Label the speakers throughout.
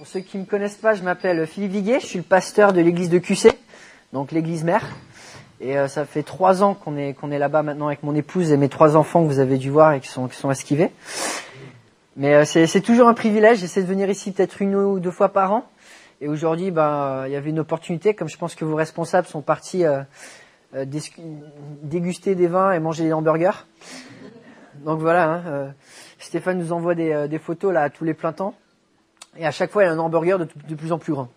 Speaker 1: Pour ceux qui ne me connaissent pas, je m'appelle Philippe Viguet, je suis le pasteur de l'église de QC, donc l'église mère. Et euh, ça fait trois ans qu'on est, qu'on est là-bas maintenant avec mon épouse et mes trois enfants que vous avez dû voir et qui sont, qui sont esquivés. Mais euh, c'est, toujours un privilège, j'essaie de venir ici peut-être une ou deux fois par an. Et aujourd'hui, ben, il y avait une opportunité, comme je pense que vos responsables sont partis euh, euh, déguster des vins et manger des hamburgers. Donc voilà, hein, euh, Stéphane nous envoie des, euh, des photos là tous les plein temps. Et à chaque fois, il y a un hamburger de, plus en plus grand.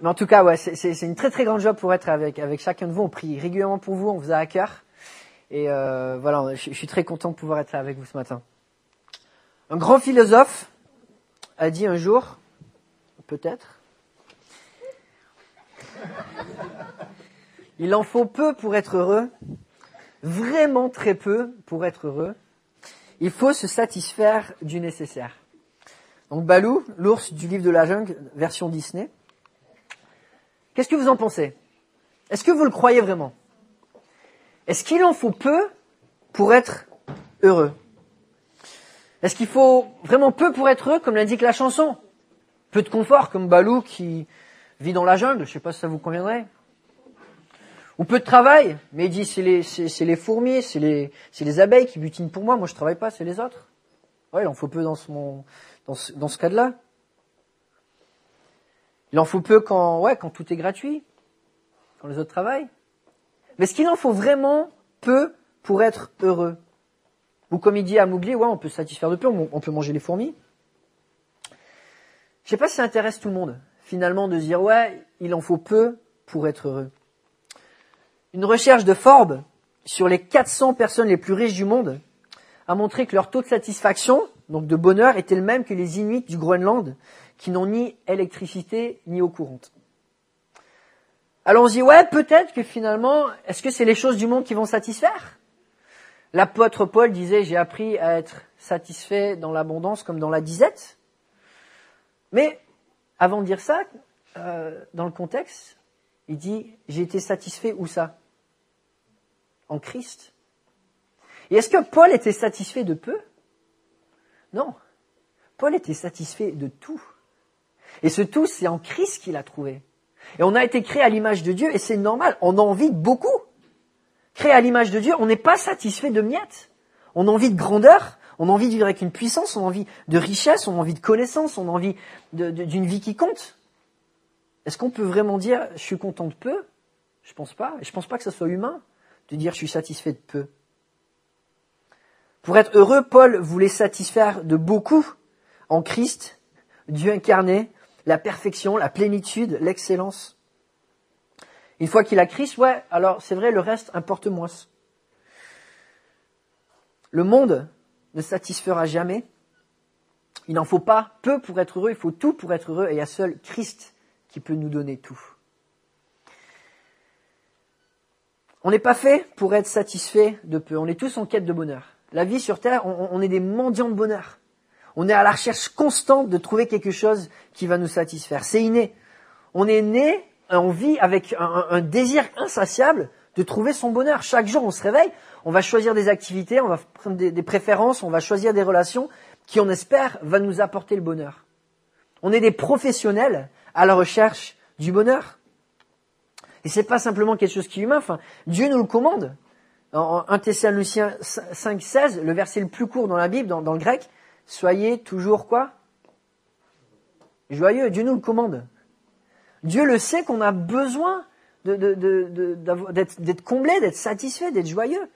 Speaker 1: Mais en tout cas, ouais, c'est une très très grande job pour être avec, avec chacun de vous. On prie régulièrement pour vous, on vous a à cœur. Et euh, voilà, je, je suis très content de pouvoir être là avec vous ce matin. Un grand philosophe a dit un jour, peut-être, il en faut peu pour être heureux, vraiment très peu pour être heureux. Il faut se satisfaire du nécessaire. Donc Balou, l'ours du livre de la jungle, version Disney. Qu'est-ce que vous en pensez? Est-ce que vous le croyez vraiment? Est-ce qu'il en faut peu pour être heureux? Est-ce qu'il faut vraiment peu pour être heureux, comme l'indique la chanson? Peu de confort, comme Balou qui vit dans la jungle, je ne sais pas si ça vous conviendrait. Ou peu de travail, mais il dit c'est les, c'est, les fourmis, c'est les, c'est les abeilles qui butinent pour moi, moi je travaille pas, c'est les autres. Ouais, il en faut peu dans ce, dans ce, dans ce cas-là. Il en faut peu quand, ouais, quand tout est gratuit, quand les autres travaillent. Mais est-ce qu'il en faut vraiment peu pour être heureux Ou comme il dit à Mougli, ouais, on peut satisfaire de peu, on peut manger les fourmis. Je sais pas si ça intéresse tout le monde, finalement, de dire, ouais, il en faut peu pour être heureux. Une recherche de Forbes sur les 400 personnes les plus riches du monde a montré que leur taux de satisfaction, donc de bonheur, était le même que les Inuits du Groenland, qui n'ont ni électricité ni eau courante. Alors on se dit, ouais, peut-être que finalement, est-ce que c'est les choses du monde qui vont satisfaire? L'apôtre Paul disait, j'ai appris à être satisfait dans l'abondance comme dans la disette. Mais avant de dire ça, euh, dans le contexte, il dit, j'ai été satisfait où ça? En Christ. Et est-ce que Paul était satisfait de peu? Non. Paul était satisfait de tout. Et ce tout, c'est en Christ qu'il a trouvé. Et on a été créé à l'image de Dieu, et c'est normal, on a envie de beaucoup. Créé à l'image de Dieu, on n'est pas satisfait de miettes. On a envie de grandeur, on a envie de vivre avec une puissance, on a envie de richesse, on a envie de connaissance, on a envie d'une vie qui compte. Est-ce qu'on peut vraiment dire je suis content de peu? Je pense pas. Et je pense pas que ce soit humain de dire je suis satisfait de peu. Pour être heureux, Paul voulait satisfaire de beaucoup en Christ, Dieu incarné, la perfection, la plénitude, l'excellence. Une fois qu'il a Christ, ouais, alors c'est vrai, le reste importe moins. Le monde ne satisfera jamais. Il n'en faut pas peu pour être heureux, il faut tout pour être heureux, et il y a seul Christ qui peut nous donner tout. On n'est pas fait pour être satisfait de peu, on est tous en quête de bonheur. La vie sur Terre, on, est des mendiants de bonheur. On est à la recherche constante de trouver quelque chose qui va nous satisfaire. C'est inné. On est né, on vit avec un, désir insatiable de trouver son bonheur. Chaque jour, on se réveille, on va choisir des activités, on va prendre des, des préférences, on va choisir des relations qui, on espère, va nous apporter le bonheur. On est des professionnels à la recherche du bonheur. Et c'est pas simplement quelque chose qui est humain. Enfin, Dieu nous le commande. En 1 Thessaloniciens 5, 16, le verset le plus court dans la Bible, dans, le grec, soyez toujours quoi? Joyeux. Dieu nous le commande. Dieu le sait qu'on a besoin d'être comblé, d'être satisfait, d'être joyeux.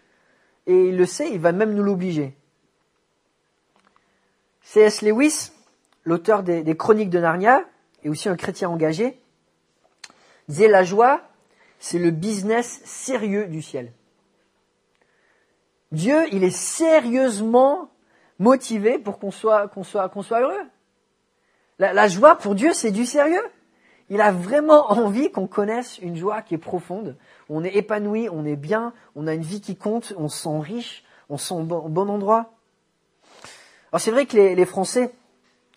Speaker 1: Et il le sait, il va même nous l'obliger. C.S. Lewis, l'auteur des, des, Chroniques de Narnia, et aussi un chrétien engagé, disait la joie, c'est le business sérieux du ciel. Dieu, il est sérieusement motivé pour qu'on soit, qu'on soit, qu'on soit heureux. La, joie pour Dieu, c'est du sérieux. Il a vraiment envie qu'on connaisse une joie qui est profonde. On est épanoui, on est bien, on a une vie qui compte, on se sent riche, on se sent au bon, au bon endroit. Alors c'est vrai que les, les Français,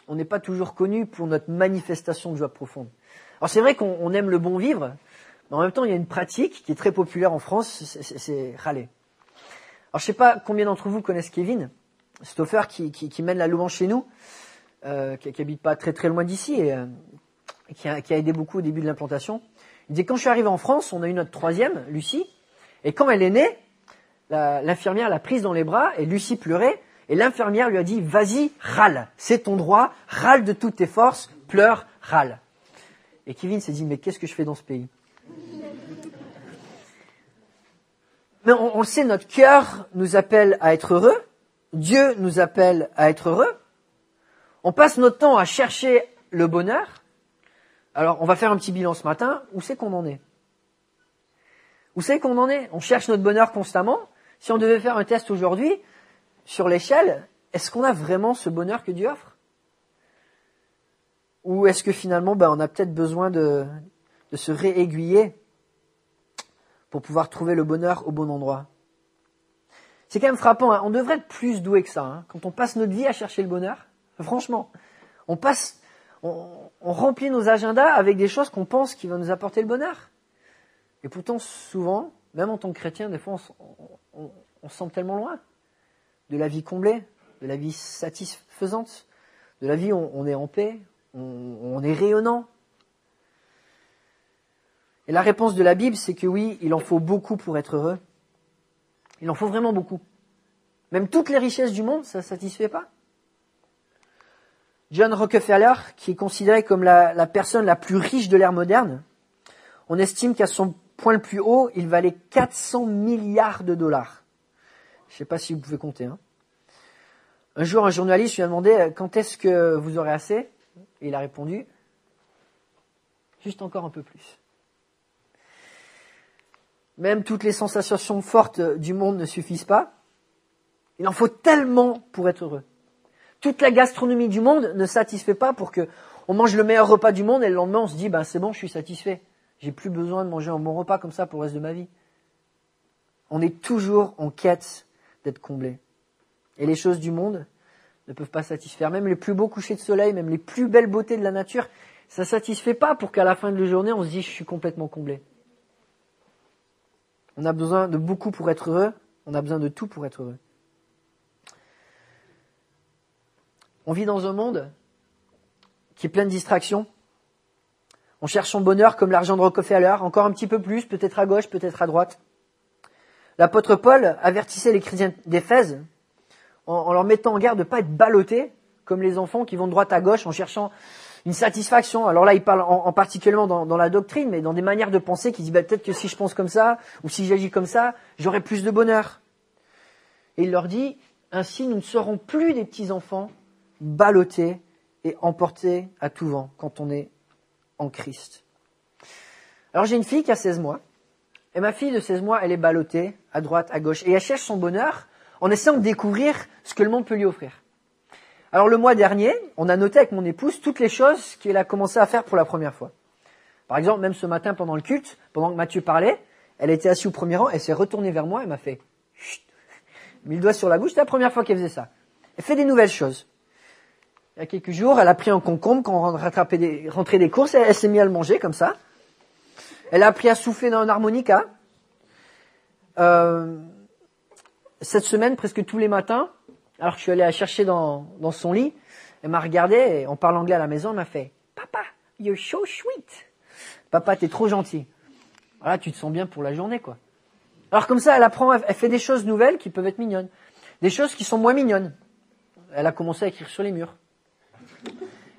Speaker 1: on n'est pas toujours connus pour notre manifestation de joie profonde. Alors c'est vrai qu'on aime le bon vivre, mais en même temps il y a une pratique qui est très populaire en France, c'est râler. Alors je sais pas combien d'entre vous connaissent Kevin, Stoffer qui, mène la louange chez nous. euh, qui, qui habite pas très très loin d'ici et euh, qui, a, aidé beaucoup au début de l'implantation. Il disait quand je suis arrivé en France, on a eu notre troisième, Lucie, et quand elle est née, l'infirmière l'a prise dans les bras et Lucie pleurait et l'infirmière lui a dit vas-y râle, c'est ton droit, râle de toutes tes forces, pleure, râle. Et Kevin s'est dit mais qu'est-ce que je fais dans ce pays? Mais on, le sait, notre cœur nous appelle à être heureux. Dieu nous appelle à être heureux. On passe notre temps à chercher le bonheur. Alors, on va faire un petit bilan ce matin. Où c'est qu'on en est? Où c'est qu'on en est? On cherche notre bonheur constamment. Si on devait faire un test aujourd'hui, sur l'échelle, est-ce qu'on a vraiment ce bonheur que Dieu offre? Ou est-ce que finalement, ben, on a peut-être besoin de, de se réaiguiller pour pouvoir trouver le bonheur au bon endroit. C'est quand même frappant, hein. on devrait être plus doué que ça. hein. Quand on passe notre vie à chercher le bonheur, franchement, on passe, on, remplit nos agendas avec des choses qu'on pense qui vont nous apporter le bonheur. Et pourtant, souvent, même en tant que chrétien, des fois, on, se sent tellement loin de la vie comblée, de la vie satisfaisante, de la vie où on, est en paix, on est rayonnant, et la réponse de la Bible, c'est que oui, il en faut beaucoup pour être heureux. Il en faut vraiment beaucoup. Même toutes les richesses du monde, ça ne satisfait pas. John Rockefeller, qui est considéré comme la, personne la plus riche de l'ère moderne, on estime qu'à son point le plus haut, il valait 400 milliards de dollars. Je ne sais pas si vous pouvez compter. hein. Un jour, un journaliste lui a demandé euh, quand est-ce que vous aurez assez? Et il a répondu juste encore un peu plus. Même toutes les sensations fortes du monde ne suffisent pas. Il en faut tellement pour être heureux. Toute la gastronomie du monde ne satisfait pas pour que on mange le meilleur repas du monde et le lendemain on se dit ben c'est bon, je suis satisfait. J'ai plus besoin de manger un bon repas comme ça pour le reste de ma vie. On est toujours en quête d'être comblé. Et les choses du monde ne peuvent pas satisfaire. Même les plus beaux couchers de soleil, même les plus belles beautés de la nature, ça satisfait pas pour qu'à la fin de la journée on se dise je suis complètement comblé. On a besoin de beaucoup pour être heureux, on a besoin de tout pour être heureux. On vit dans un monde qui est plein de distractions. On cherche son bonheur comme l'argent de Rockefeller, encore un petit peu plus, peut-être à gauche, peut-être à droite. L'apôtre Paul avertissait les chrétiens d'Éphèse en, en leur mettant en garde de ne pas être ballottés comme les enfants qui vont de droite à gauche en cherchant une satisfaction. Alors là, il parle en, en particulièrement dans, dans la doctrine, mais dans des manières de penser qui disent bah, peut-être que si je pense comme ça, ou si j'agis comme ça, j'aurai plus de bonheur. Et il leur dit, ainsi nous ne serons plus des petits enfants ballottés et emportés à tout vent quand on est en Christ. Alors j'ai une fille qui a 16 mois, et ma fille de 16 mois, elle est ballottée à droite, à gauche, et elle cherche son bonheur en essayant de découvrir ce que le monde peut lui offrir. Alors le mois dernier, on a noté avec mon épouse toutes les choses qu'elle a commencé à faire pour la première fois. Par exemple, même ce matin pendant le culte, pendant que Mathieu parlait, elle était assise au premier rang, elle s'est retournée vers moi et m'a fait Chut mis le doigt sur la bouche, c'est la première fois qu'elle faisait ça. Elle fait des nouvelles choses. Il y a quelques jours, elle a pris un concombre quand on rattrapait des, rentrait des courses, elle, elle s'est mise à le manger comme ça. Elle a appris à souffler dans un harmonica. Euh, cette semaine, presque tous les matins, alors je suis allé la chercher dans, son lit, elle m'a regardé et on parle anglais à la maison, elle m'a fait Papa, you're so sweet. Papa, t'es trop gentil. Voilà, tu te sens bien pour la journée, quoi. Alors comme ça, elle apprend, elle fait des choses nouvelles qui peuvent être mignonnes. Des choses qui sont moins mignonnes. Elle a commencé à écrire sur les murs.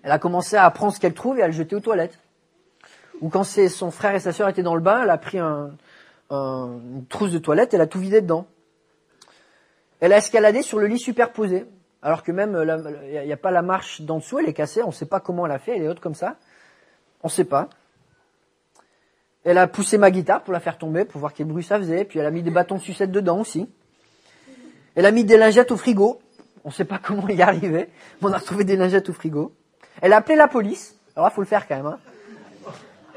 Speaker 1: Elle a commencé à apprendre ce qu'elle trouve et à le jeter aux toilettes. Ou quand son frère et sa sœur étaient dans le bain, elle a pris un, un- une trousse de toilette, elle a tout vidé dedans. Elle a escaladé sur le lit superposé. Alors que même, il n'y a, pas la marche d'en dessous, elle est cassée, on ne sait pas comment elle a fait, elle est haute comme ça. On ne sait pas. Elle a poussé ma guitare pour la faire tomber, pour voir quel bruit ça faisait, puis elle a mis des bâtons de sucette dedans aussi. Elle a mis des lingettes au frigo. On ne sait pas comment y arriver, mais on a retrouvé des lingettes au frigo. Elle a appelé la police. Alors là, faut le faire quand même. Hein.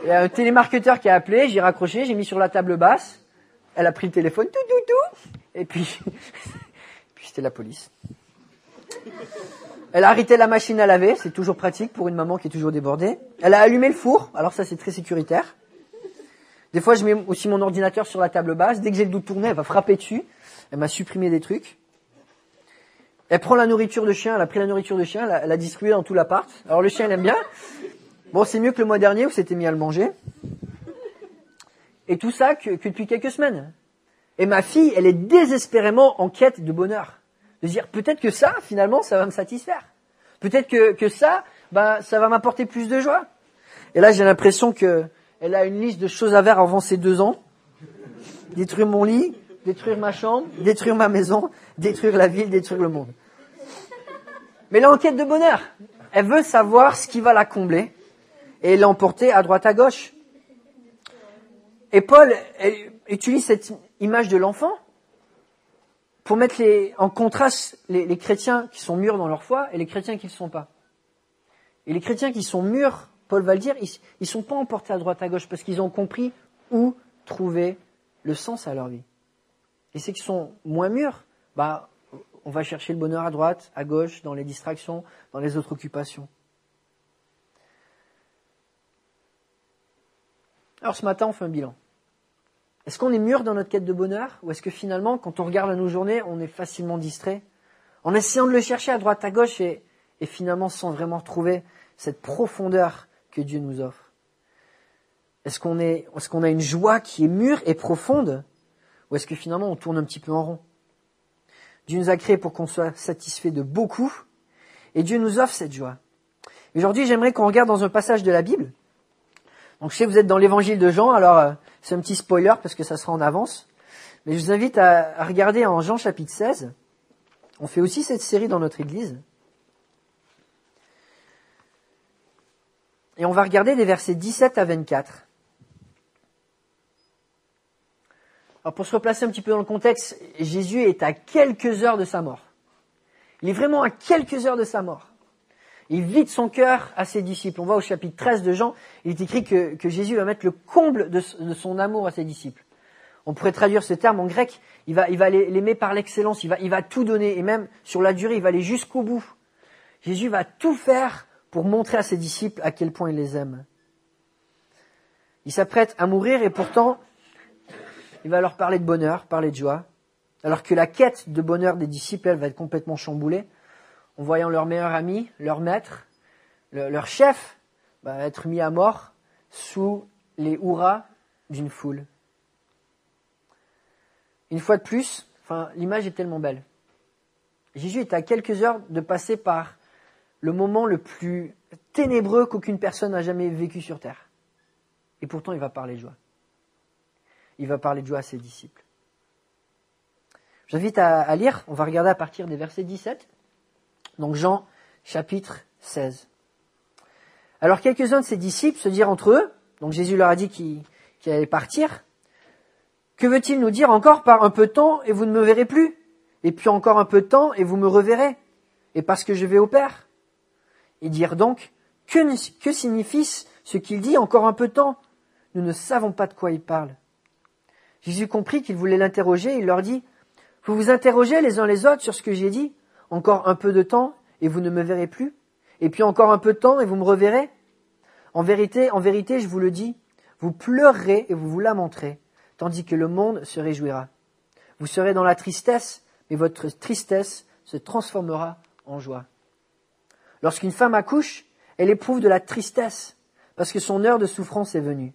Speaker 1: Il y a un télémarketeur qui a appelé, j'ai raccroché, j'ai mis sur la table basse. Elle a pris le téléphone, tout, tout, tout. Et puis, c'était la police. Elle a arrêté la machine à laver, c'est toujours pratique pour une maman qui est toujours débordée. Elle a allumé le four, alors ça c'est très sécuritaire. Des fois, je mets aussi mon ordinateur sur la table basse. Dès que j'ai le doute tourné, elle va frapper dessus. Elle m'a supprimé des trucs. Elle prend la nourriture de chien, elle a pris la nourriture de chien, elle l'a distribuée dans tout l'appart. Alors le chien, il aime bien. Bon, c'est mieux que le mois dernier où c'était mis à le manger. Et tout ça que depuis quelques semaines. Et ma fille, elle est désespérément en quête de bonheur. De dire, peut-être que ça, finalement, ça va me satisfaire. Peut-être que, que ça, bah, ça va m'apporter plus de joie. Et là, j'ai l'impression que elle a une liste de choses à faire avant ses deux ans. Détruire mon lit, détruire ma chambre, détruire ma maison, détruire la ville, détruire le monde. Mais elle est en quête de bonheur. Elle veut savoir ce qui va la combler et l'emporter à droite à gauche. Et Paul utilise cette image de l'enfant pour mettre en contraste les, chrétiens qui sont mûrs dans leur foi et les chrétiens qui ne le sont pas. Et les chrétiens qui sont mûrs, Paul va le dire, ils ne sont pas emportés à droite à gauche parce qu'ils ont compris où trouver le sens à leur vie. Et ceux qui sont moins mûrs, bah, on va chercher le bonheur à droite, à gauche, dans les distractions, dans les autres occupations. Alors ce matin, on fait un bilan. Est-ce qu'on est mûr dans notre quête de bonheur ou est-ce que finalement, quand on regarde à nos journées, on est facilement distrait en essayant de le chercher à droite, à gauche et, finalement sans vraiment trouver cette profondeur que Dieu nous offre Est-ce qu'on est, est qu'on a une joie qui est mûre et profonde ou est-ce que finalement on tourne un petit peu en rond? Dieu nous a créés pour qu'on soit satisfait de beaucoup et Dieu nous offre cette joie. Aujourd'hui, j'aimerais qu'on regarde dans un passage de la Bible. Donc je sais vous êtes dans l'évangile de Jean, alors euh, c'est un petit spoiler parce que ça sera en avance. Mais je vous invite à, regarder en Jean chapitre 16. On fait aussi cette série dans notre église. Et on va regarder les versets 17 à 24. Alors pour se replacer un petit peu dans le contexte, Jésus est à quelques heures de sa mort. Il est vraiment à quelques heures de sa mort. Il vide son cœur à ses disciples. On voit au chapitre 13 de Jean, il est écrit que, Jésus va mettre le comble de, son amour à ses disciples. On pourrait traduire ce terme en grec, il va, l'aimer par l'excellence, il va tout donner, et même sur la durée, il va aller jusqu'au bout. Jésus va tout faire pour montrer à ses disciples à quel point il les aime. Il s'apprête à mourir et pourtant, il va leur parler de bonheur, parler de joie, alors que la quête de bonheur des disciples, elle va être complètement chamboulée en voyant leur meilleur ami, leur maître, leur chef, bah, être mis à mort sous les hurrahs d'une foule. Une fois de plus, l'image est tellement belle. Jésus est à quelques heures de passer par le moment le plus ténébreux qu'aucune personne n'a jamais vécu sur terre. Et pourtant, il va parler de joie. Il va parler de joie à ses disciples. J'invite à lire, on va regarder à partir des versets 17 donc Jean chapitre 16. Alors quelques-uns de ses disciples se dirent entre eux, donc Jésus leur a dit qu'il allait partir, que veut-il nous dire encore par un peu de temps et vous ne me verrez plus? Et puis encore un peu de temps et vous me reverrez? Et parce que je vais au Père? Ils dirent donc, que, que signifie ce qu'il dit encore un peu de temps? Nous ne savons pas de quoi il parle. Jésus comprit qu'il voulait l'interroger, il leur dit, vous vous interrogez les uns les autres sur ce que j'ai dit encore un peu de temps et vous ne me verrez plus Et puis encore un peu de temps et vous me reverrez En vérité, en vérité, je vous le dis, vous pleurerez et vous vous lamenterez, tandis que le monde se réjouira. Vous serez dans la tristesse, mais votre tristesse se transformera en joie. Lorsqu'une femme accouche, elle éprouve de la tristesse, parce que son heure de souffrance est venue.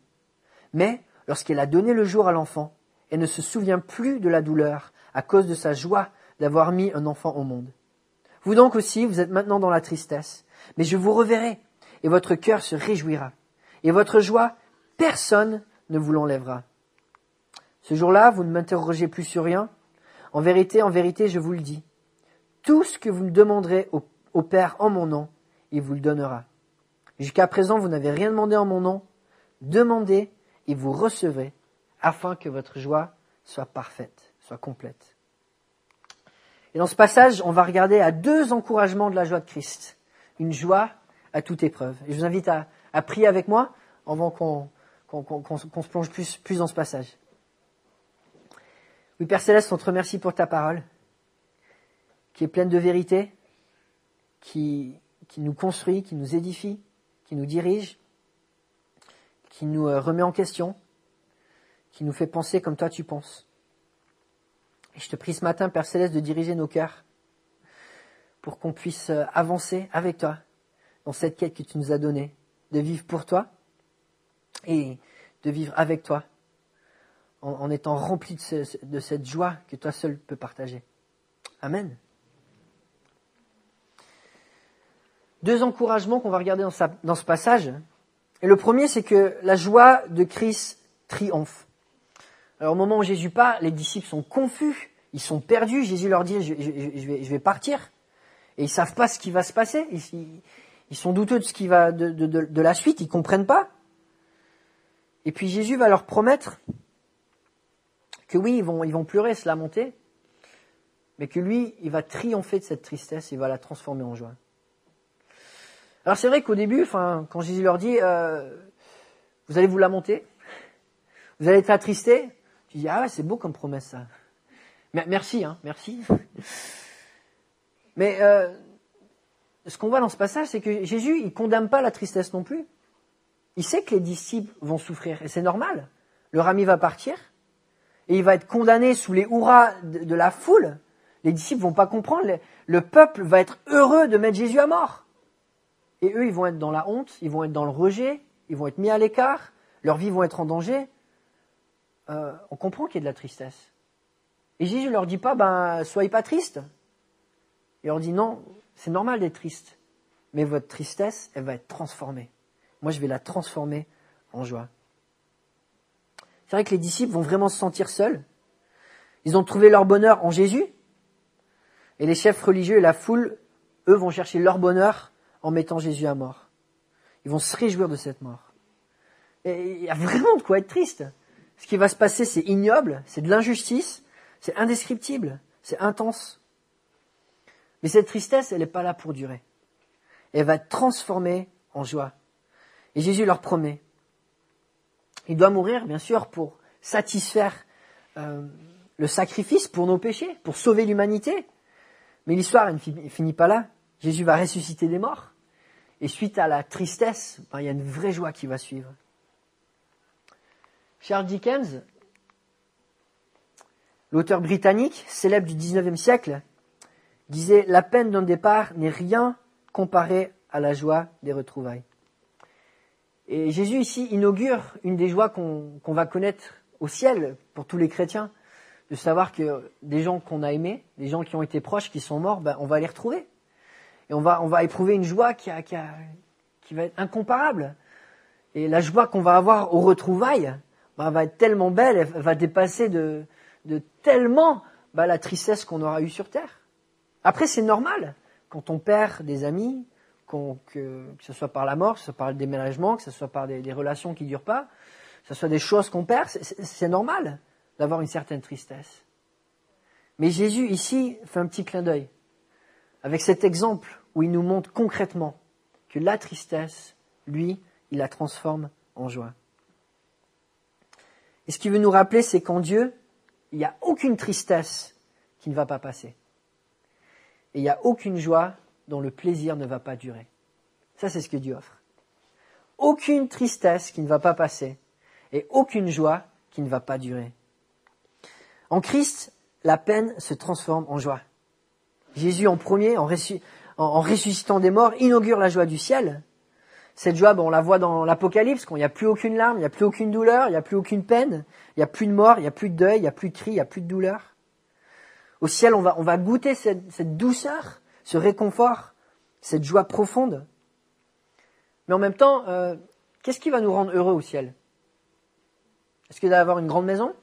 Speaker 1: Mais lorsqu'elle a donné le jour à l'enfant, elle ne se souvient plus de la douleur à cause de sa joie d'avoir mis un enfant au monde. Vous donc aussi, vous êtes maintenant dans la tristesse, mais je vous reverrai, et votre cœur se réjouira, et votre joie, personne ne vous l'enlèvera. Ce jour-là, vous ne m'interrogez plus sur rien. En vérité, en vérité, je vous le dis. Tout ce que vous me demanderez au, au Père en mon nom, il vous le donnera. Jusqu'à présent, vous n'avez rien demandé en mon nom. Demandez et vous recevrez, afin que votre joie soit parfaite, soit complète. Et dans ce passage, on va regarder à deux encouragements de la joie de Christ. Une joie à toute épreuve. Et je vous invite à, prier avec moi avant qu'on se plonge plus, plus dans ce passage. Oui, Père Céleste, on te remercie pour ta parole, qui est pleine de vérité, qui, qui nous construit, qui nous édifie, qui nous dirige, qui nous euh, remet en question, qui nous fait penser comme toi tu penses. Je te prie ce matin, Père Céleste, de diriger nos cœurs. pour qu'on puisse euh, avancer avec toi dans cette quête que tu nous as donnée, de vivre pour toi et de vivre avec toi en, étant rempli de, cette joie que toi seul peux partager. Amen. Deux encouragements qu'on va regarder dans ce passage. Et le premier, c'est que la joie de Christ triomphe. Alors au moment où Jésus part, les disciples sont confus, ils sont perdus. Jésus leur dit, je, vais, je vais, partir. Et ils savent pas ce qui va se passer. Ils, sont douteux de ce qui va de, de, de, la suite, ils comprennent pas. Et puis Jésus va leur promettre que oui, ils vont, ils vont pleurer, se lamenter, mais que lui, il va triompher de cette tristesse, il va la transformer en joie. Alors c'est vrai qu'au début, enfin, quand Jésus leur dit, euh, vous allez vous lamenter, vous allez être attristés, tu dis ah ouais, c'est beau comme promesse ça. Merci, hein, merci. Mais euh, ce qu'on voit dans ce passage, c'est que Jésus, il condamne pas la tristesse non plus. Il sait que les disciples vont souffrir, et c'est normal. Leur ami va partir, et il va être condamné sous les hurrahs de, la foule. Les disciples vont pas comprendre. Le peuple va être heureux de mettre Jésus à mort. Et eux, ils vont être dans la honte, ils vont être dans le rejet, ils vont être mis à l'écart, leurs vies vont être en danger. Euh, on comprend qu'il y a de la tristesse. Et Jésus ne leur dit pas, ben, soyez pas tristes. Il leur dit, non, c'est normal d'être triste, mais votre tristesse, elle va être transformée. Moi, je vais la transformer en joie. C'est vrai que les disciples vont vraiment se sentir seuls. Ils ont trouvé leur bonheur en Jésus. Et les chefs religieux et la foule, eux, vont chercher leur bonheur en mettant Jésus à mort. Ils vont se réjouir de cette mort. Et il y a vraiment de quoi être triste. Ce qui va se passer, c'est ignoble, c'est de l'injustice, c'est indescriptible, c'est intense. Mais cette tristesse, elle n'est pas là pour durer. Elle va être transformée en joie. Et Jésus leur promet. Il doit mourir, bien sûr, pour satisfaire euh, le sacrifice pour nos péchés, pour sauver l'humanité. Mais l'histoire ne finit pas là. Jésus va ressusciter des morts. Et suite à la tristesse, ben, il y a une vraie joie qui va suivre. Charles Dickens, l'auteur britannique célèbre du XIXe siècle, disait La peine d'un départ n'est rien comparé à la joie des retrouvailles. Et Jésus ici inaugure une des joies qu'on va connaître au ciel pour tous les chrétiens, de savoir que des gens qu'on a aimés, des gens qui ont été proches, qui sont morts, ben, on va les retrouver. Et on va, éprouver une joie qui, qui va être incomparable. Et la joie qu'on va avoir aux retrouvailles ben, va être tellement belle, elle va dépasser de, tellement ben, la tristesse qu'on aura eue sur Terre. Après, c'est normal. Quand on perd des amis, que, que, ce soit par la mort, que ce soit par le déménagement, que ce soit par des, relations qui ne durent pas, que ce soit des choses qu'on perd, c'est normal d'avoir une certaine tristesse. Mais Jésus, ici, fait un petit clin d'œil. Avec cet exemple où il nous montre concrètement que la tristesse, lui, il la transforme en joie. Et ce qu'il veut nous rappeler, c'est qu'en Dieu, il n'y a aucune tristesse qui ne va pas passer. Et il n'y a aucune joie dont le plaisir ne va pas durer. Ça, c'est ce que Dieu offre. Aucune tristesse qui ne va pas passer et aucune joie qui ne va pas durer. En Christ, la peine se transforme en joie. Jésus en premier, en, ressuscitant des morts, inaugure la joie du ciel. Cette joie, ben, on la voit dans l'Apocalypse, quand il n'y a plus aucune larme, il n'y a plus aucune douleur, il n'y a plus aucune peine, il n'y a plus de mort, il n'y a plus de deuil, il n'y a plus de cri, il n'y a plus de douleur. Au ciel, on va, on va goûter cette, douceur, ce réconfort, cette joie profonde. Mais en même temps, euh, qu'est-ce qui va nous rendre heureux au ciel? Est-ce que d'avoir une grande maison?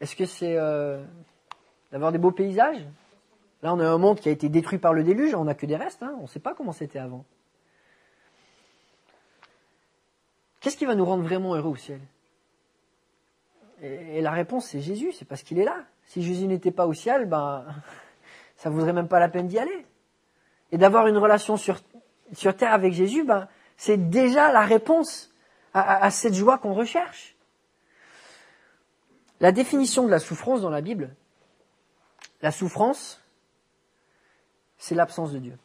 Speaker 1: Est-ce que c'est euh, d'avoir des beaux paysages? Là, on a un monde qui a été détruit par le déluge, on n'a que des restes, hein. on ne sait pas comment c'était avant. Qu'est-ce qui va nous rendre vraiment heureux au ciel? Et, la réponse, c'est Jésus, c'est parce qu'il est là. Si Jésus n'était pas au ciel, ben, ça ne vaudrait même pas la peine d'y aller. Et d'avoir une relation sur, terre avec Jésus, ben, c'est déjà la réponse à, cette joie qu'on recherche. La définition de la souffrance dans la Bible, la souffrance, c'est l'absence de Dieu.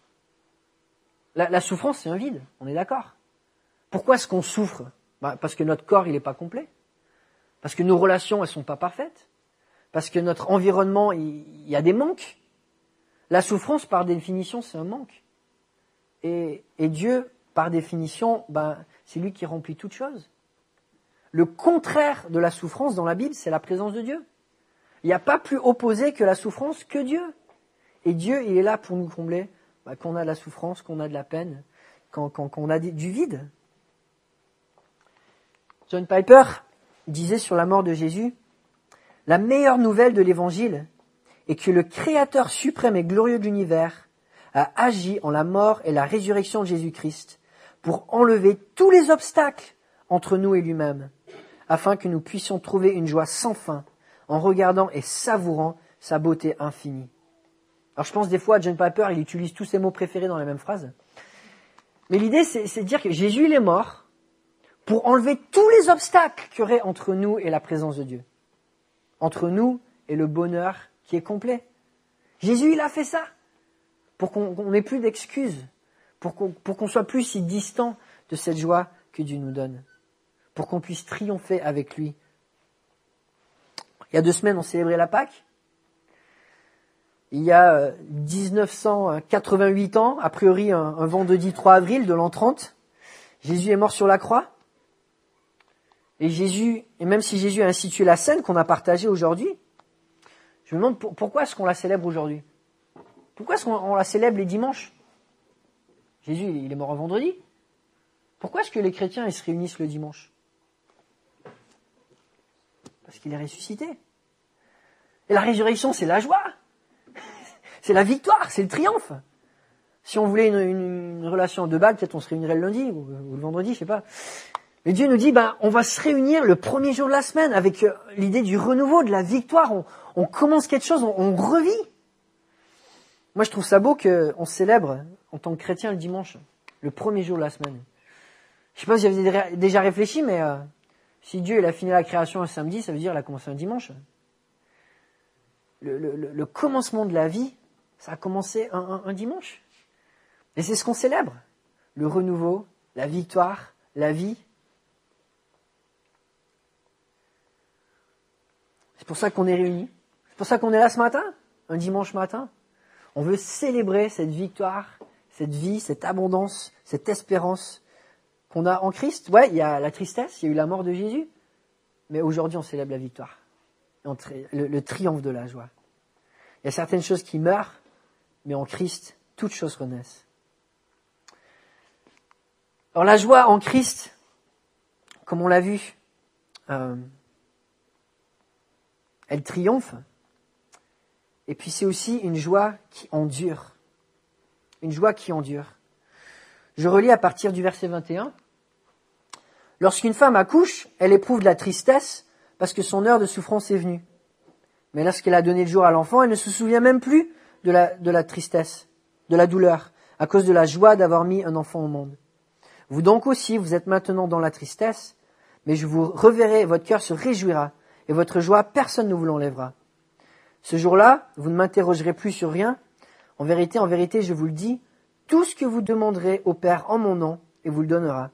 Speaker 1: La souffrance, c'est un vide, on est d'accord. Pourquoi est-ce qu'on souffre ben, Parce que notre corps, il n'est pas complet. Parce que nos relations, elles sont pas parfaites. Parce que notre environnement, il, y a des manques. La souffrance, par définition, c'est un manque. Et, Dieu, par définition, ben, c'est lui qui remplit toute chose. Le contraire de la souffrance dans la Bible, c'est la présence de Dieu. Il n'y a pas plus opposé que la souffrance que Dieu. Et Dieu, il est là pour nous combler ben, qu'on a de la souffrance, qu'on a de la peine, qu'on a du vide. John Piper disait sur la mort de Jésus, la meilleure nouvelle de l'Évangile est que le Créateur suprême et glorieux de l'univers a agi en la mort et la résurrection de Jésus-Christ pour enlever tous les obstacles entre nous et lui-même, afin que nous puissions trouver une joie sans fin en regardant et savourant sa beauté infinie. Alors je pense des fois à John Piper, il utilise tous ses mots préférés dans la même phrase. Mais l'idée, c'est de dire que Jésus, il est mort pour enlever tous les obstacles qu'il y aurait entre nous et la présence de Dieu. Entre nous et le bonheur qui est complet. Jésus, il a fait ça pour qu'on n'ait plus d'excuses, pour qu'on soit plus si distant de cette joie que Dieu nous donne, pour qu'on puisse triompher avec lui. Il y a deux semaines, on célébrait la Pâque. Il y a 1988 euh, ans, a priori un, un vendredi 3 avril de l'an 30, Jésus est mort sur la croix. Et Jésus, et même si Jésus a institué la scène qu'on a partagée aujourd'hui, je me demande pourquoi est-ce qu'on la célèbre aujourd'hui? Pourquoi est-ce qu'on la célèbre les dimanches? Jésus, il est mort un vendredi. Pourquoi est-ce que les chrétiens ils se réunissent le dimanche? Parce qu'il est ressuscité. Et la résurrection, c'est la joie. C'est la victoire, c'est le triomphe. Si on voulait une, relation de balle, peut-être on se réunirait le lundi ou, ou le vendredi, je sais pas. Et Dieu nous dit, ben, on va se réunir le premier jour de la semaine avec euh, l'idée du renouveau, de la victoire. On, commence quelque chose, on, revit. Moi, je trouve ça beau qu'on célèbre en tant que chrétien le dimanche, le premier jour de la semaine. Je sais pas si vous avez déjà réfléchi, mais euh, si Dieu il a fini la création un samedi, ça veut dire qu'il a commencé un dimanche. Le, commencement de la vie, ça a commencé un dimanche. Et c'est ce qu'on célèbre. Le renouveau, la victoire, la vie. C'est pour ça qu'on est réunis. C'est pour ça qu'on est là ce matin, un dimanche matin. On veut célébrer cette victoire, cette vie, cette abondance, cette espérance qu'on a en Christ. Ouais, il y a la tristesse, il y a eu la mort de Jésus, mais aujourd'hui on célèbre la victoire, le, triomphe de la joie. Il y a certaines choses qui meurent, mais en Christ, toutes choses renaissent. Alors la joie en Christ, comme on l'a vu, euh, elle triomphe. Et puis c'est aussi une joie qui endure. Une joie qui endure. Je relis à partir du verset 21. Lorsqu'une femme accouche, elle éprouve de la tristesse parce que son heure de souffrance est venue. Mais lorsqu'elle a donné le jour à l'enfant, elle ne se souvient même plus de la, de la tristesse, de la douleur, à cause de la joie d'avoir mis un enfant au monde. Vous donc aussi, vous êtes maintenant dans la tristesse, mais je vous reverrai, votre cœur se réjouira, et votre joie, personne ne vous l'enlèvera. Ce jour-là, vous ne m'interrogerez plus sur rien. En vérité, en vérité, je vous le dis, tout ce que vous demanderez au Père en mon nom, et vous le donnera.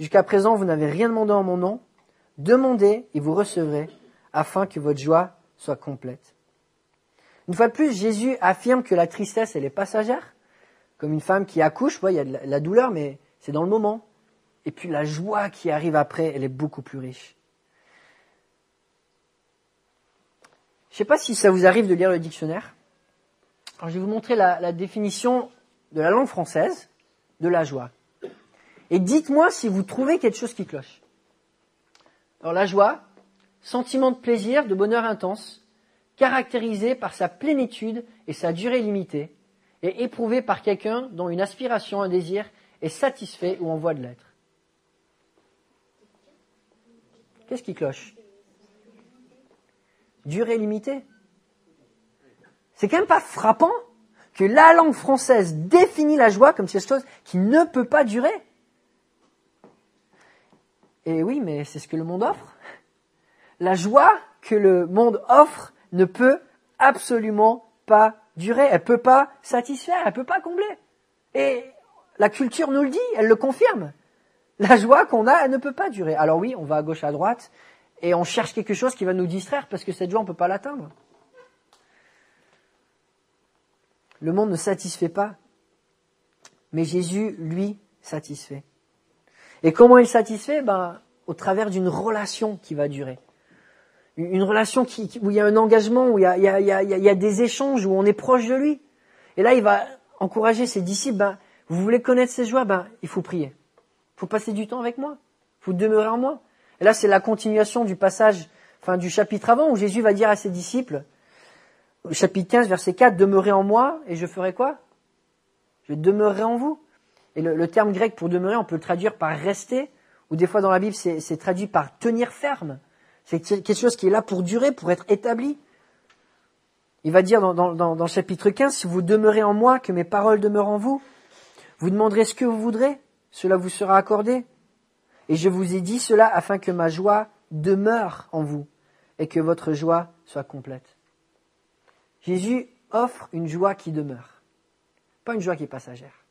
Speaker 1: Jusqu'à présent, vous n'avez rien demandé en mon nom. Demandez et vous recevrez, afin que votre joie soit complète. Une fois de plus, Jésus affirme que la tristesse, elle est passagère. Comme une femme qui accouche, il y a de la douleur, mais c'est dans le moment. Et puis la joie qui arrive après, elle est beaucoup plus riche. Je ne sais pas si ça vous arrive de lire le dictionnaire. Alors, je vais vous montrer la, la définition de la langue française de la joie. Et dites-moi si vous trouvez quelque chose qui cloche. Alors la joie, sentiment de plaisir, de bonheur intense, caractérisé par sa plénitude et sa durée limitée, et éprouvé par quelqu'un dont une aspiration, un désir est satisfait ou en voie de l'être. Qu'est-ce qui cloche? Durée limitée. C'est quand même pas frappant que la langue française définit la joie comme quelque chose qui ne peut pas durer. Et oui, mais c'est ce que le monde offre. La joie que le monde offre ne peut absolument pas durer. Elle peut pas satisfaire, elle peut pas combler. Et la culture nous le dit, elle le confirme. La joie qu'on a, elle ne peut pas durer. Alors oui, on va à gauche, à droite, et on cherche quelque chose qui va nous distraire parce que cette joie, on ne peut pas l'atteindre. le monde ne satisfait pas, mais Jésus, lui, satisfait. Et comment il satisfait? Ben, Au travers d'une relation qui va durer. Une relation qui, où il y a un engagement, où il y a, des échanges, où on est proche de lui. Et là, il va encourager ses disciples, ben, vous voulez connaître ses joies, ben, il faut prier. Il faut passer du temps avec moi. Il faut demeurer en moi. Et là, c'est la continuation du passage, enfin, du chapitre avant, où Jésus va dire à ses disciples, chapitre 15, verset 4, demeurez en moi, et je ferai quoi? Je demeurerai en vous. Et le, terme grec pour demeurer, on peut le traduire par rester, ou des fois dans la Bible, c'est traduit par tenir ferme. C'est quelque chose qui est là pour durer, pour être établi. Il va dire dans, chapitre 15, si vous demeurez en moi, que mes paroles demeurent en vous, vous demanderez ce que vous voudrez, cela vous sera accordé. Et je vous ai dit cela afin que ma joie demeure en vous et que votre joie soit complète. Jésus offre une joie qui demeure, pas une joie qui est passagère.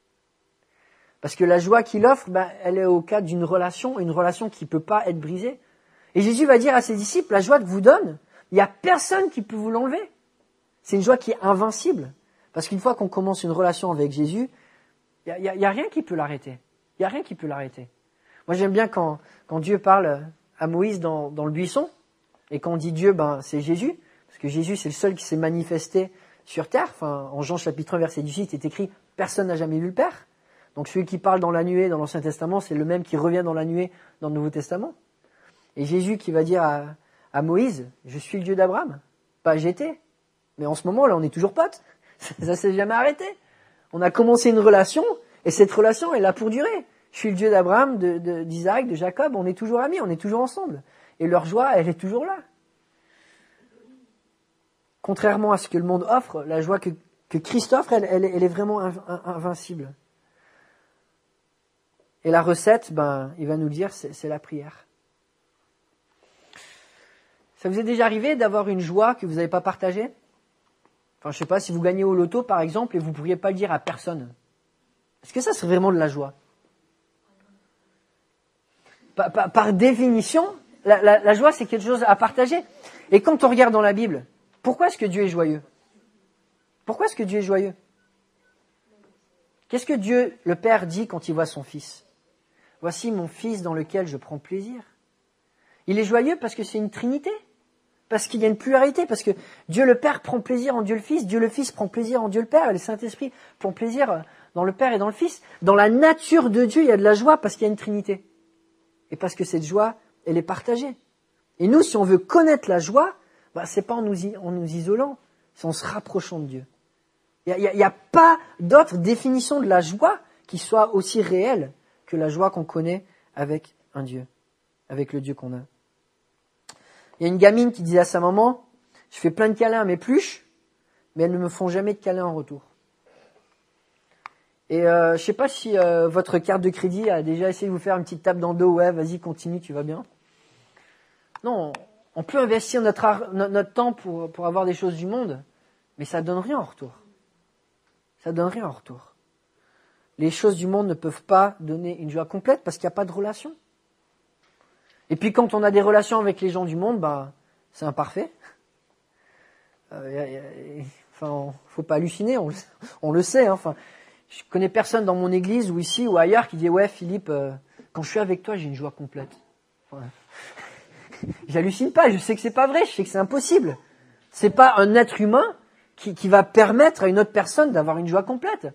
Speaker 1: Parce que la joie qu'il offre, ben, elle est au cas d'une relation, une relation qui ne peut pas être brisée. Et Jésus va dire à ses disciples, la joie que vous donne, il n'y a personne qui peut vous l'enlever. C'est une joie qui est invincible. Parce qu'une fois qu'on commence une relation avec Jésus, il n'y a, a, rien qui peut l'arrêter. Il n'y a rien qui peut l'arrêter. Moi j'aime bien quand, quand, Dieu parle à Moïse dans, dans le buisson, et quand on dit Dieu, ben, c'est Jésus, parce que Jésus c'est le seul qui s'est manifesté sur terre. Enfin, en Jean chapitre 1 verset 18, il est écrit, personne n'a jamais vu le Père. Donc celui qui parle dans la nuée dans l'Ancien Testament, c'est le même qui revient dans la nuée dans le Nouveau Testament. Et Jésus qui va dire à, à Moïse, je suis le Dieu d'Abraham, pas j'étais. Mais en ce moment, là, on est toujours potes. Ça s'est jamais arrêté. On a commencé une relation, et cette relation est là pour durer. Je suis le Dieu d'Abraham, d'Isaac, de, Jacob, on est toujours amis, on est toujours ensemble. Et leur joie, elle est toujours là. Contrairement à ce que le monde offre, la joie que, Christ offre, elle, est vraiment invincible. Et la recette, ben, il va nous dire, c'est la prière. Ça vous est déjà arrivé d'avoir une joie que vous n'avez pas partagée? Enfin, je sais pas, si vous gagnez au loto, par exemple, et vous ne pourriez pas le dire à personne. Est-ce que ça serait vraiment de la joie? Par, définition, la, la, joie, c'est quelque chose à partager. Et quand on regarde dans la Bible, pourquoi est-ce que Dieu est joyeux? Pourquoi est-ce que Dieu est joyeux? Qu'est-ce que Dieu, le Père, dit quand il voit son Fils? Voici mon Fils dans lequel je prends plaisir. Il est joyeux parce que c'est une Trinité parce qu'il y a une pluralité, parce que Dieu le Père prend plaisir en Dieu le Fils, Dieu le Fils prend plaisir en Dieu le Père, et le Saint-Esprit prend plaisir dans le Père et dans le Fils. Dans la nature de Dieu, il y a de la joie parce qu'il y a une Trinité. Et parce que cette joie, elle est partagée. Et nous, si on veut connaître la joie, bah, c'est pas en nous, isolant, c'est en se rapprochant de Dieu. Il n'y a, pas d'autre définition de la joie qui soit aussi réelle que la joie qu'on connaît avec un Dieu, avec le Dieu qu'on a. Il y a une gamine qui disait à sa maman, je fais plein de câlins à mes pluches, mais elles ne me font jamais de câlins en retour. Et euh, je sais pas si euh, votre carte de crédit a déjà essayé de vous faire une petite tape dans le dos, ouais, vas-y, continue, tu vas bien. Non, on peut investir notre, temps pour, avoir des choses du monde, mais ça donne rien en retour. Ça donne rien en retour. Les choses du monde ne peuvent pas donner une joie complète parce qu'il n'y a pas de relation. Et puis quand on a des relations avec les gens du monde, bah, c'est imparfait. Euh, enfin, faut pas halluciner, on, le sait. Hein. Enfin, je connais personne dans mon église ou ici ou ailleurs qui dit ouais Philippe, euh, quand je suis avec toi, j'ai une joie complète. Enfin, J'hallucine pas, je sais que c'est pas vrai, je sais que c'est impossible. C'est pas un être humain qui, qui, va permettre à une autre personne d'avoir une joie complète.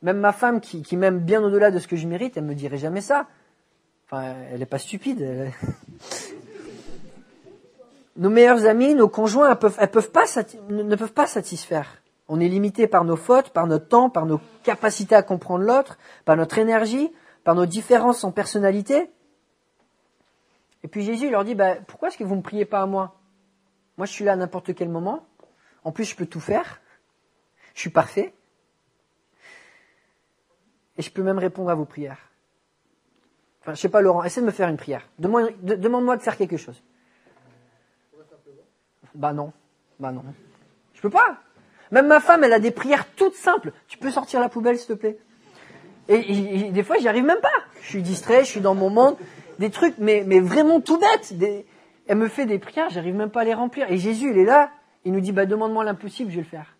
Speaker 1: Même ma femme qui, qui m'aime bien au-delà de ce que je mérite, elle me dirait jamais ça elle n'est pas stupide. Nos meilleurs amis, nos conjoints, elles peuvent, peuvent pas, ne peuvent pas satisfaire. On est limité par nos fautes, par notre temps, par nos capacités à comprendre l'autre, par notre énergie, par nos différences en personnalité. Et puis Jésus leur dit, bah, pourquoi est-ce que vous ne me priez pas à moi? Moi, je suis là à n'importe quel moment. En plus, je peux tout faire. Je suis parfait. Et je peux même répondre à vos prières. Enfin, je sais pas, Laurent, essaie de me faire une prière. Demande-moi de faire quelque chose. Bah non. Bah non. Je peux pas. Même ma femme, elle a des prières toutes simples. Tu peux sortir la poubelle, s'il te plaît? Et, des fois, j'y arrive même pas. Je suis distrait, je suis dans mon monde. Des trucs, mais, vraiment tout bête. Elle me fait des prières, j'arrive même pas à les remplir. Et Jésus, il est là, il nous dit, bah demande-moi l'impossible, je vais le faire.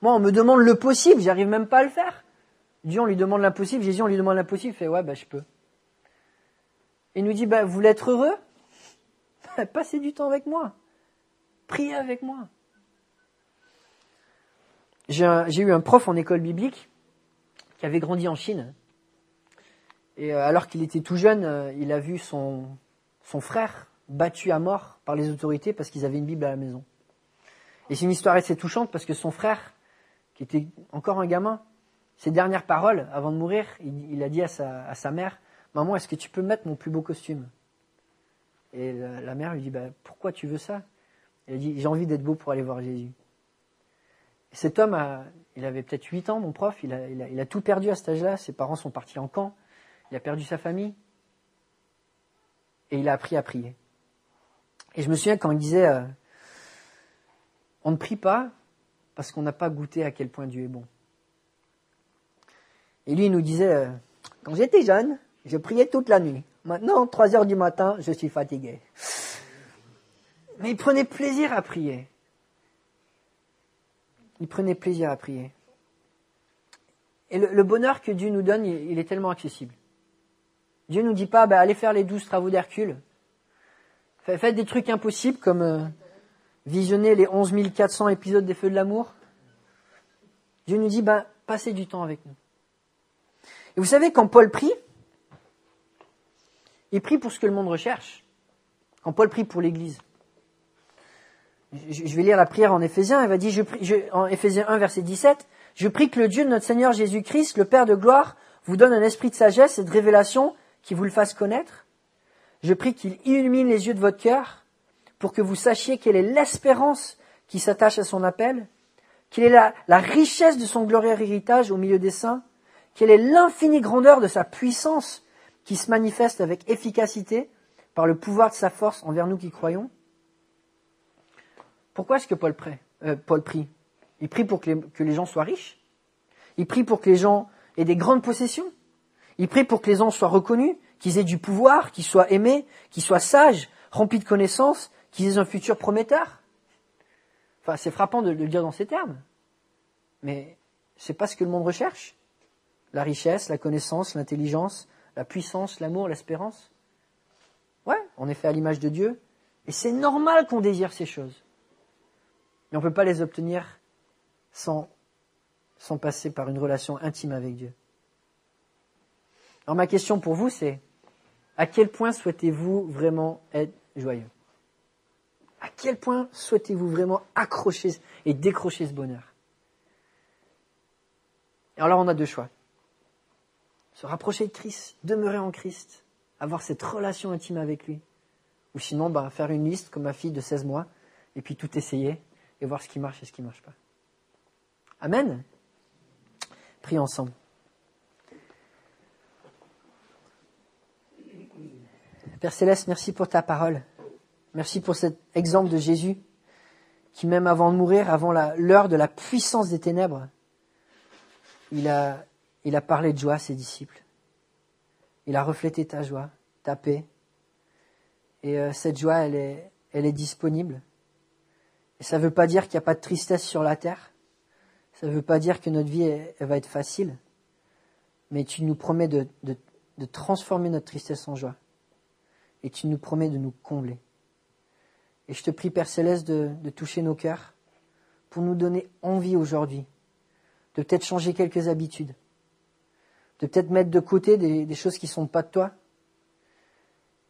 Speaker 1: Moi, on me demande le possible, j'arrive même pas à le faire. Dieu, on lui demande l'impossible, Jésus, on lui demande l'impossible, il fait ouais, bah je peux. Il nous dit, bah, vous voulez être heureux? Passez du temps avec moi. Priez avec moi. J'ai eu un prof en école biblique qui avait grandi en Chine. Et euh, alors qu'il était tout jeune, euh, il a vu son, frère battu à mort par les autorités parce qu'ils avaient une Bible à la maison. Et c'est une histoire assez touchante parce que son frère, qui était encore un gamin, ses dernières paroles avant de mourir, il, a dit à sa, mère, Maman, est-ce que tu peux mettre mon plus beau costume? Et la, mère lui dit, bah, pourquoi tu veux ça? A dit, j'ai envie d'être beau pour aller voir Jésus. Et cet homme, a, il avait peut-être 8 ans, mon prof, il a, il a tout perdu à cet âge-là, ses parents sont partis en camp, il a perdu sa famille, et il a appris à prier. Et je me souviens quand il disait, euh, on ne prie pas parce qu'on n'a pas goûté à quel point Dieu est bon. Et lui, il nous disait, euh, quand j'étais jeune, je priais toute la nuit. Maintenant, 3 heures du matin, je suis fatigué. Mais il prenait plaisir à prier. Il prenait plaisir à prier. Et le, bonheur que Dieu nous donne, il, est tellement accessible. Dieu nous dit pas, bah, allez faire les douze travaux d'Hercule. Faites des trucs impossibles comme euh, visionner les 11 400 épisodes des Feux de l'amour. Dieu nous dit, bah, passez du temps avec nous. Et vous savez, quand Paul prie, il prie pour ce que le monde recherche. Quand Paul prie pour l'Église. Je vais lire la prière en Éphésiens. Il va dire, je prie, en Éphésiens 1, verset 17, je prie que le Dieu de notre Seigneur Jésus-Christ, le Père de gloire, vous donne un esprit de sagesse et de révélation qui vous le fasse connaître. Je prie qu'il illumine les yeux de votre cœur pour que vous sachiez quelle est l'espérance qui s'attache à son appel, quelle est la, la richesse de son glorieux héritage au milieu des saints, quelle est l'infinie grandeur de sa puissance qui se manifeste avec efficacité par le pouvoir de sa force envers nous qui croyons Pourquoi est-ce que Paul, prie, euh, Paul prie Il prie pour que les, gens soient riches? Il prie pour que les gens aient des grandes possessions? Il prie pour que les gens soient reconnus, qu'ils aient du pouvoir, qu'ils soient aimés, qu'ils soient sages, remplis de connaissances, qu'ils aient un futur prometteur? Enfin, c'est frappant de, de le dire dans ces termes. Mais c'est pas ce que le monde recherche la richesse, la connaissance, l'intelligence, la puissance, l'amour, l'espérance. Ouais, on est fait à l'image de Dieu. Et c'est normal qu'on désire ces choses. Mais on ne peut pas les obtenir sans, passer par une relation intime avec Dieu. Alors ma question pour vous, c'est à quel point souhaitez-vous vraiment être joyeux? À quel point souhaitez-vous vraiment accrocher et décrocher ce bonheur? Alors on a deux choix se rapprocher de Christ, demeurer en Christ, avoir cette relation intime avec lui. Ou sinon, bah, faire une liste comme ma fille de 16 mois, et puis tout essayer, et voir ce qui marche et ce qui ne marche pas. Amen. Prions ensemble. Père Céleste, merci pour ta parole. Merci pour cet exemple de Jésus qui, même avant de mourir, avant l'heure de la puissance des ténèbres, il a, parlé de joie à ses disciples. Il a reflété ta joie, ta paix. Et euh, cette joie, elle est disponible. Et ça ne veut pas dire qu'il n'y a pas de tristesse sur la terre. Ça ne veut pas dire que notre vie, va être facile. Mais tu nous promets de, transformer notre tristesse en joie. Et tu nous promets de nous combler. Et je te prie, Père Céleste, de, toucher nos cœurs pour nous donner envie aujourd'hui de peut-être changer quelques habitudes, de peut-être mettre de côté des, choses qui ne sont pas de toi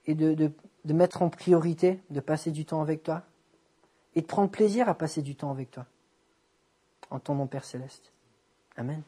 Speaker 1: et de mettre en priorité de passer du temps avec toi et de prendre plaisir à passer du temps avec toi. En ton nom Père céleste. Amen.